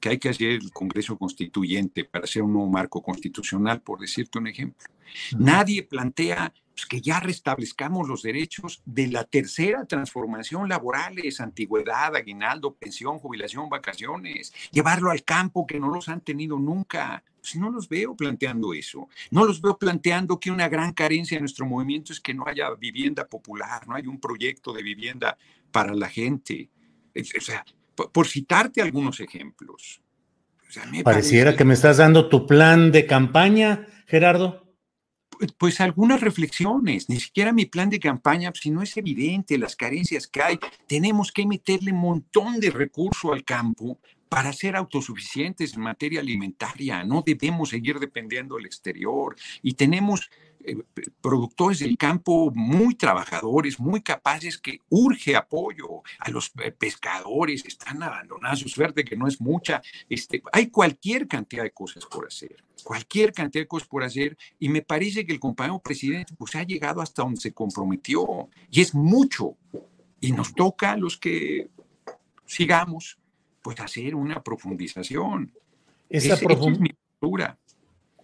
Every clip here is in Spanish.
que hay que hacer el Congreso Constituyente para hacer un nuevo marco constitucional, por decirte un ejemplo. Nadie plantea pues, que ya restablezcamos los derechos de la tercera transformación laborales, antigüedad, aguinaldo, pensión, jubilación, vacaciones, llevarlo al campo que no los han tenido nunca. Pues no los veo planteando eso. No los veo planteando que una gran carencia de nuestro movimiento es que no haya vivienda popular, no hay un proyecto de vivienda para la gente. O sea, por citarte algunos ejemplos. O sea, Pareciera parece... que me estás dando tu plan de campaña, Gerardo. Pues, pues, algunas reflexiones, ni siquiera mi plan de campaña, si no es evidente las carencias que hay, tenemos que meterle un montón de recursos al campo para ser autosuficientes en materia alimentaria. No debemos seguir dependiendo del exterior y tenemos eh, productores del campo muy trabajadores, muy capaces, que urge apoyo a los pescadores, están abandonados, su suerte que no es mucha. Este, hay cualquier cantidad de cosas por hacer, cualquier cantidad de cosas por hacer, y me parece que el compañero presidente pues, ha llegado hasta donde se comprometió, y es mucho, y nos toca a los que sigamos, pues hacer una profundización. Esa, esa es mi postura.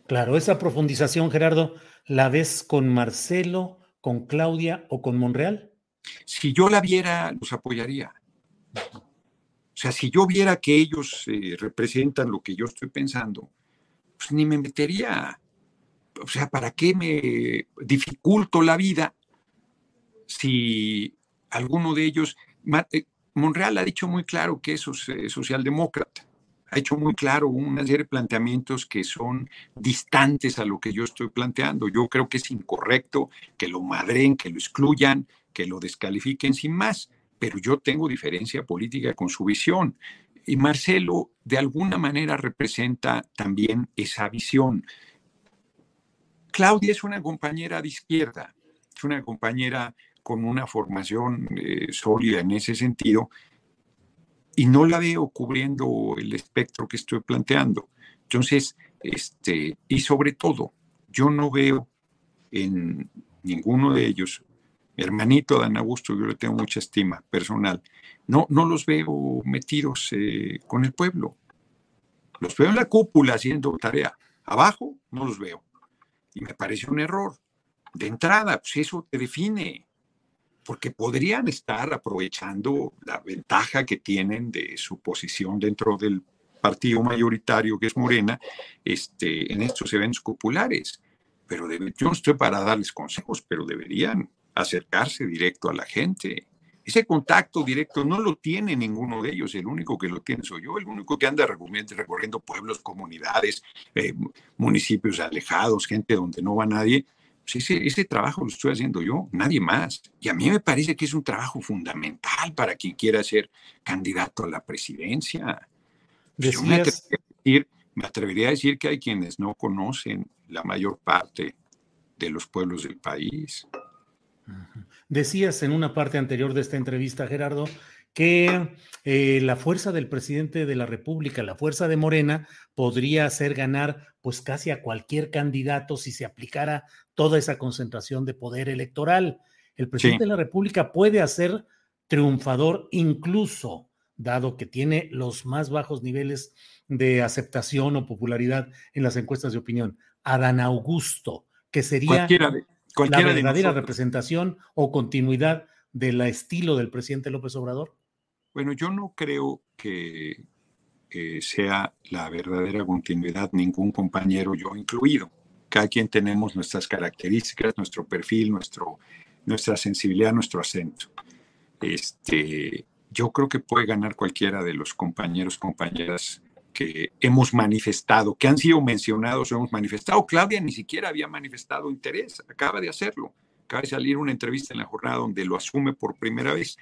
Claro, esa profundización, Gerardo, ¿la ves con Marcelo, con Claudia o con Monreal? Si yo la viera, los apoyaría. O sea, si yo viera que ellos eh, representan lo que yo estoy pensando, pues ni me metería. O sea, ¿para qué me dificulto la vida si alguno de ellos... Monreal ha dicho muy claro que es socialdemócrata ha hecho muy claro una serie de planteamientos que son distantes a lo que yo estoy planteando. Yo creo que es incorrecto que lo madren, que lo excluyan, que lo descalifiquen sin más, pero yo tengo diferencia política con su visión. Y Marcelo de alguna manera representa también esa visión. Claudia es una compañera de izquierda, es una compañera con una formación eh, sólida en ese sentido, y no la veo cubriendo el espectro que estoy planteando. Entonces, este, y sobre todo, yo no veo en ninguno de ellos, hermanito Dan Augusto, yo le tengo mucha estima personal, no, no los veo metidos eh, con el pueblo. Los veo en la cúpula haciendo tarea. Abajo no los veo. Y me parece un error. De entrada, pues eso te define porque podrían estar aprovechando la ventaja que tienen de su posición dentro del partido mayoritario que es Morena este, en estos eventos populares. Pero debe, yo no estoy para darles consejos, pero deberían acercarse directo a la gente. Ese contacto directo no lo tiene ninguno de ellos, el único que lo tiene soy yo, el único que anda recorriendo pueblos, comunidades, eh, municipios alejados, gente donde no va nadie, pues ese, trabajo lo estoy haciendo yo, nadie más. Y a mí me parece que es un trabajo fundamental para quien quiera ser candidato a la presidencia. Pues me, atrevería a decir, que hay quienes no conocen la mayor parte de los pueblos del país. Decías en una parte anterior de esta entrevista, Gerardo, que eh, la fuerza del presidente de la República, la fuerza de Morena, podría hacer ganar pues casi a cualquier candidato si se aplicara toda esa concentración de poder electoral. El presidente sí. de la República puede hacer triunfador incluso dado que tiene los más bajos niveles de aceptación o popularidad en las encuestas de opinión, Adán Augusto, que sería la verdadera representación o continuidad del estilo del presidente López Obrador? Bueno, yo no creo que, sea la verdadera continuidad ningún compañero, yo incluido. Cada quien tenemos nuestras características, nuestro perfil, nuestro, nuestra sensibilidad, nuestro acento. Este, yo creo que puede ganar cualquiera de los compañeros, compañeras que hemos manifestado, que han sido mencionados o hemos manifestado. Claudia ni siquiera había manifestado interés, acaba de hacerlo. Acaba de salir una entrevista en la jornada donde lo asume por primera vez.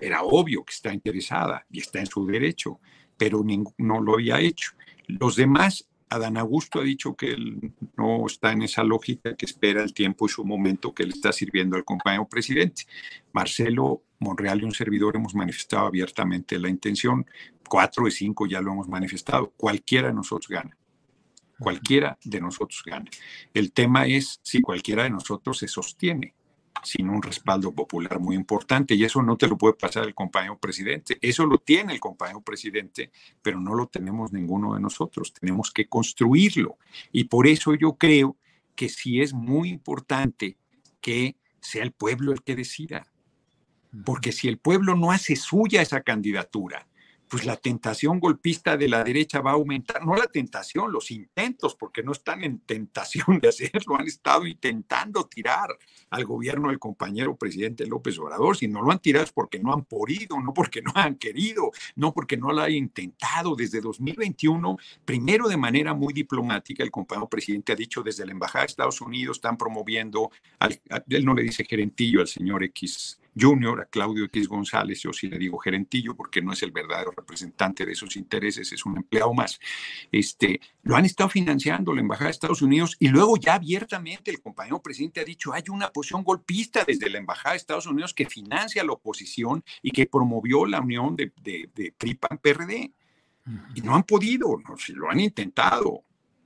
Era obvio que está interesada y está en su derecho, pero no lo había hecho. Los demás, Adán Augusto ha dicho que él no está en esa lógica, que espera el tiempo y su momento que le está sirviendo al compañero presidente. Marcelo Monreal y un servidor hemos manifestado abiertamente la intención. Cuatro de cinco ya lo hemos manifestado. Cualquiera de nosotros gana. Cualquiera de nosotros gana. El tema es si cualquiera de nosotros se sostiene sin un respaldo popular muy importante y eso no te lo puede pasar el compañero presidente. Eso lo tiene el compañero presidente, pero no lo tenemos ninguno de nosotros. Tenemos que construirlo. Y por eso yo creo que sí es muy importante que sea el pueblo el que decida. Porque si el pueblo no hace suya esa candidatura, pues la tentación golpista de la derecha va a aumentar, no la tentación, los intentos, porque no están en tentación de hacerlo, han estado intentando tirar al gobierno del compañero presidente López Obrador, si no lo han tirado es porque no han podido, no porque no han querido, no porque no lo hayan intentado. Desde 2021, primero de manera muy diplomática, el compañero presidente ha dicho desde la Embajada de Estados Unidos están promoviendo, al, él no le dice gerentillo al señor X Junior, a Claudio X González, yo sí le digo gerentillo porque no es el verdadero representante de esos intereses, es un empleado más. Este, lo han estado financiando la Embajada de Estados Unidos y luego ya abiertamente el compañero presidente ha dicho, hay una posición golpista desde la Embajada de Estados Unidos que financia a la oposición y que promovió la unión de, de, de PRI-PAN-PRD. Y no han podido, no, si lo han intentado.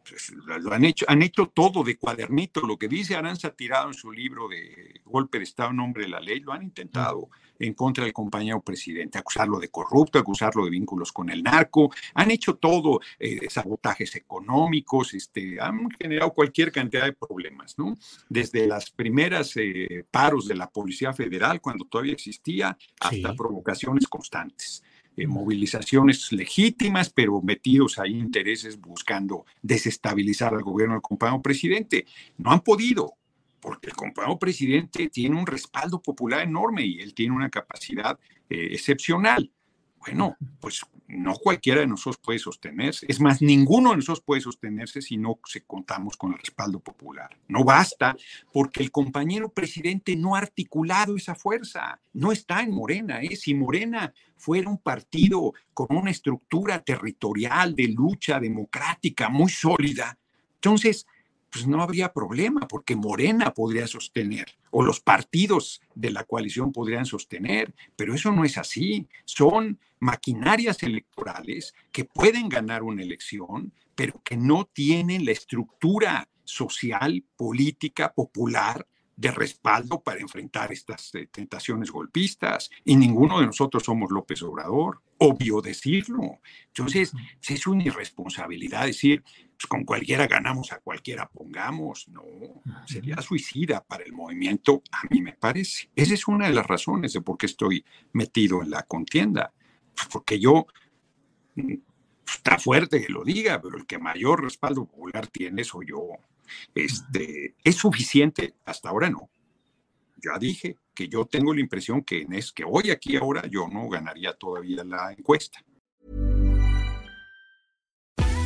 Pues, lo han hecho, han hecho todo de cuadernito. Lo que dice Aranza Tirado en su libro de Golpe de Estado en nombre de la ley, lo han intentado en contra del compañero presidente, acusarlo de corrupto, acusarlo de vínculos con el narco. Han hecho todo, eh, sabotajes económicos, este, han generado cualquier cantidad de problemas, ¿no? Desde las primeras eh, paros de la Policía Federal, cuando todavía existía, hasta provocaciones constantes. Eh, movilizaciones legítimas, pero metidos ahí intereses buscando desestabilizar al gobierno del compañero presidente. No han podido, porque el compañero presidente tiene un respaldo popular enorme y él tiene una capacidad eh, excepcional. Bueno, pues no cualquiera de nosotros puede sostenerse. Es más, ninguno de nosotros puede sostenerse si no se contamos con el respaldo popular. No basta porque el compañero presidente no ha articulado esa fuerza. No está en Morena. ¿eh? Si Morena fuera un partido con una estructura territorial de lucha democrática muy sólida, entonces pues no habría problema, porque Morena podría sostener, o los partidos de la coalición podrían sostener, pero eso no es así. Son maquinarias electorales que pueden ganar una elección, pero que no tienen la estructura social, política, popular de respaldo para enfrentar estas eh, tentaciones golpistas. Y ninguno de nosotros somos López Obrador. Obvio decirlo. Entonces, es una irresponsabilidad decir, pues, con cualquiera ganamos, a cualquiera pongamos. No, sería suicida para el movimiento, a mí me parece. Esa es una de las razones de por qué estoy metido en la contienda. Porque yo está fuerte que lo diga, pero el que mayor respaldo popular tiene soy yo. Este, ¿Es suficiente? Hasta ahora no. Ya dije que yo tengo la impresión que en es que hoy aquí ahora yo no ganaría todavía la encuesta.